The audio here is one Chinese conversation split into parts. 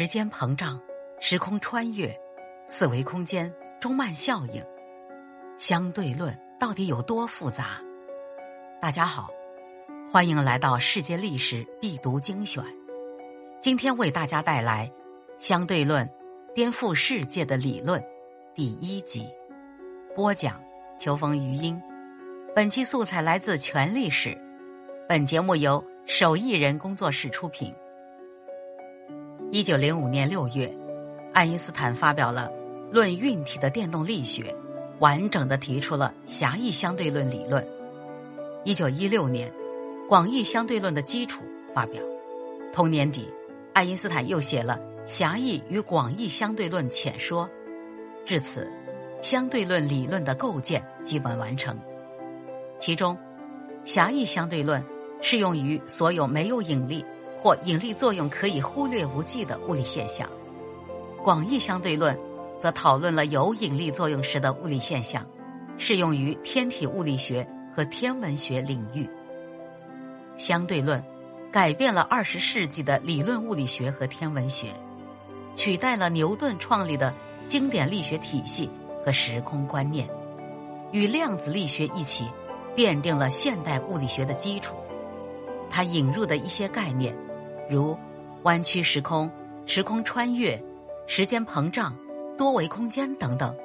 时间膨胀、时空穿越、四维空间、中曼效应、相对论到底有多复杂？大家好，欢迎来到世界历史必读精选。今天为大家带来《相对论颠覆世界的理论》第一集，播讲秋风余音。本期素材来自全历史，本节目由手艺人工作室出品。一九零五年六月，爱因斯坦发表了《论运体的电动力学》，完整的提出了狭义相对论理论。一九一六年，广义相对论的基础发表。同年底，爱因斯坦又写了《狭义与广义相对论浅说》。至此，相对论理论的构建基本完成。其中，狭义相对论适用于所有没有引力。或引力作用可以忽略不计的物理现象，广义相对论则讨论了有引力作用时的物理现象，适用于天体物理学和天文学领域。相对论改变了二十世纪的理论物理学和天文学，取代了牛顿创立的经典力学体系和时空观念，与量子力学一起奠定了现代物理学的基础。它引入的一些概念。如弯曲时空、时空穿越、时间膨胀、多维空间等等，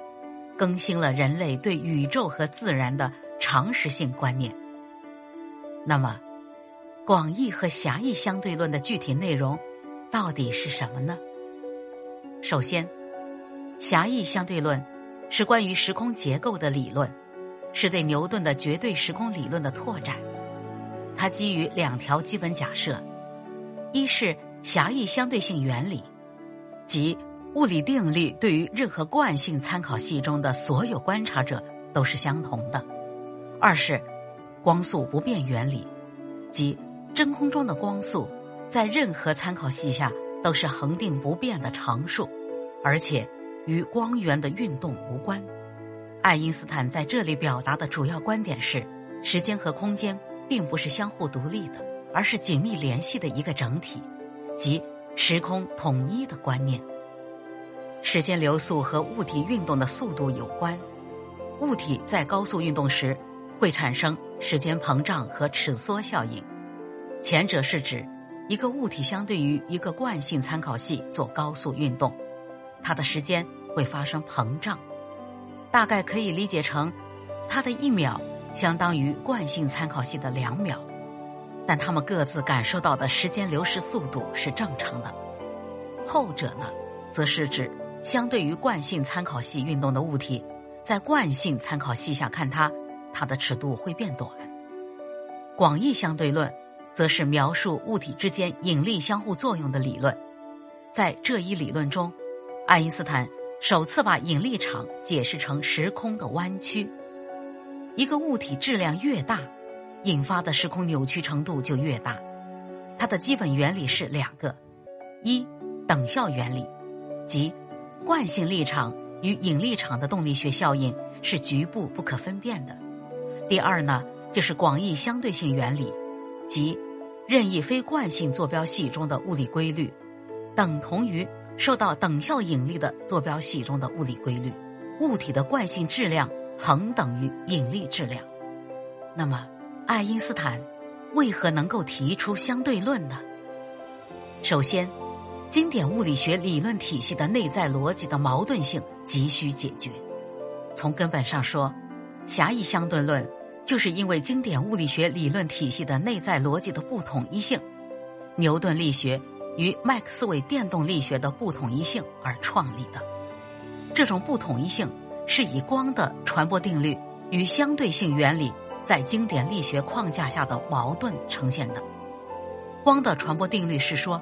更新了人类对宇宙和自然的常识性观念。那么，广义和狭义相对论的具体内容到底是什么呢？首先，狭义相对论是关于时空结构的理论，是对牛顿的绝对时空理论的拓展。它基于两条基本假设。一是狭义相对性原理，即物理定律对于任何惯性参考系中的所有观察者都是相同的；二是光速不变原理，即真空中的光速在任何参考系下都是恒定不变的常数，而且与光源的运动无关。爱因斯坦在这里表达的主要观点是：时间和空间并不是相互独立的。而是紧密联系的一个整体，即时空统一的观念。时间流速和物体运动的速度有关，物体在高速运动时会产生时间膨胀和尺缩效应。前者是指一个物体相对于一个惯性参考系做高速运动，它的时间会发生膨胀，大概可以理解成它的一秒相当于惯性参考系的两秒。但他们各自感受到的时间流逝速度是正常的，后者呢，则是指相对于惯性参考系运动的物体，在惯性参考系下看它，它的尺度会变短。广义相对论，则是描述物体之间引力相互作用的理论。在这一理论中，爱因斯坦首次把引力场解释成时空的弯曲。一个物体质量越大。引发的时空扭曲程度就越大，它的基本原理是两个：一等效原理，即惯性力场与引力场的动力学效应是局部不可分辨的；第二呢，就是广义相对性原理，即任意非惯性坐标系中的物理规律等同于受到等效引力的坐标系中的物理规律，物体的惯性质量恒等于引力质量。那么。爱因斯坦为何能够提出相对论呢？首先，经典物理学理论体系的内在逻辑的矛盾性急需解决。从根本上说，狭义相对论就是因为经典物理学理论体系的内在逻辑的不统一性，牛顿力学与麦克斯韦电动力学的不统一性而创立的。这种不统一性是以光的传播定律与相对性原理。在经典力学框架下的矛盾呈现的，光的传播定律是说，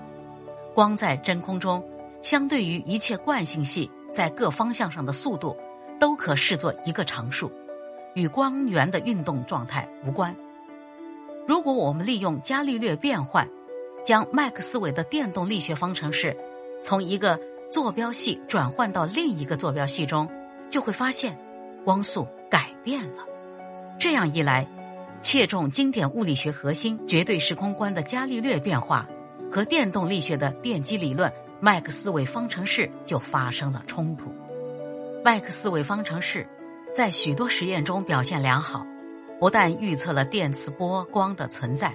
光在真空中相对于一切惯性系在各方向上的速度，都可视作一个常数，与光源的运动状态无关。如果我们利用伽利略变换，将麦克斯韦的电动力学方程式从一个坐标系转换到另一个坐标系中，就会发现光速改变了。这样一来，切中经典物理学核心绝对时空观的伽利略变化和电动力学的电机理论麦克斯韦方程式就发生了冲突。麦克斯韦方程式在许多实验中表现良好，不但预测了电磁波光的存在，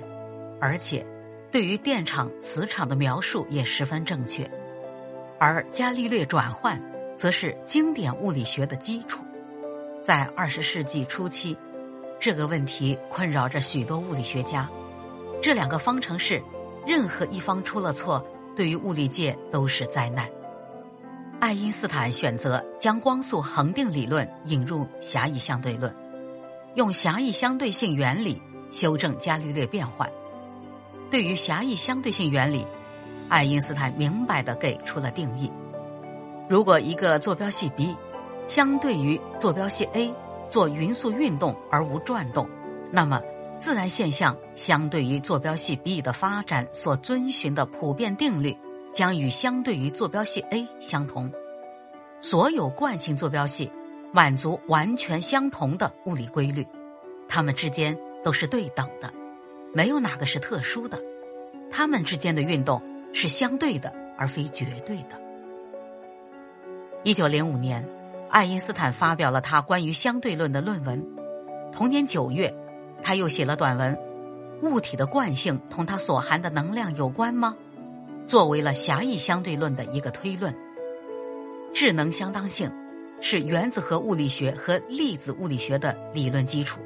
而且对于电场、磁场的描述也十分正确。而伽利略转换则是经典物理学的基础。在二十世纪初期，这个问题困扰着许多物理学家。这两个方程式，任何一方出了错，对于物理界都是灾难。爱因斯坦选择将光速恒定理论引入狭义相对论，用狭义相对性原理修正伽利略变换。对于狭义相对性原理，爱因斯坦明白的给出了定义：如果一个坐标系 B 相对于坐标系 A 做匀速运动而无转动，那么自然现象相对于坐标系 B 的发展所遵循的普遍定律。将与相对于坐标系 A 相同，所有惯性坐标系满足完全相同的物理规律，它们之间都是对等的，没有哪个是特殊的，它们之间的运动是相对的而非绝对的。一九零五年，爱因斯坦发表了他关于相对论的论文，同年九月，他又写了短文《物体的惯性同它所含的能量有关吗》。作为了狭义相对论的一个推论，智能相当性是原子核物理学和粒子物理学的理论基础，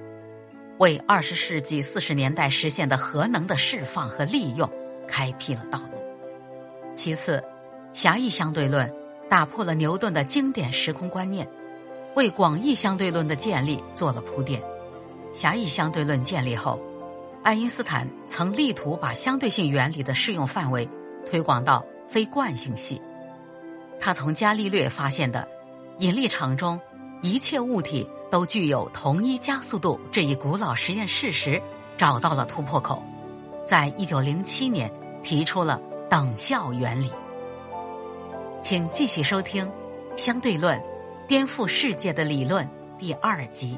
为二十世纪四十年代实现的核能的释放和利用开辟了道路。其次，狭义相对论打破了牛顿的经典时空观念，为广义相对论的建立做了铺垫。狭义相对论建立后，爱因斯坦曾力图把相对性原理的适用范围。推广到非惯性系，他从伽利略发现的引力场中一切物体都具有同一加速度这一古老实验事实找到了突破口，在一九零七年提出了等效原理。请继续收听《相对论：颠覆世界的理论》第二集。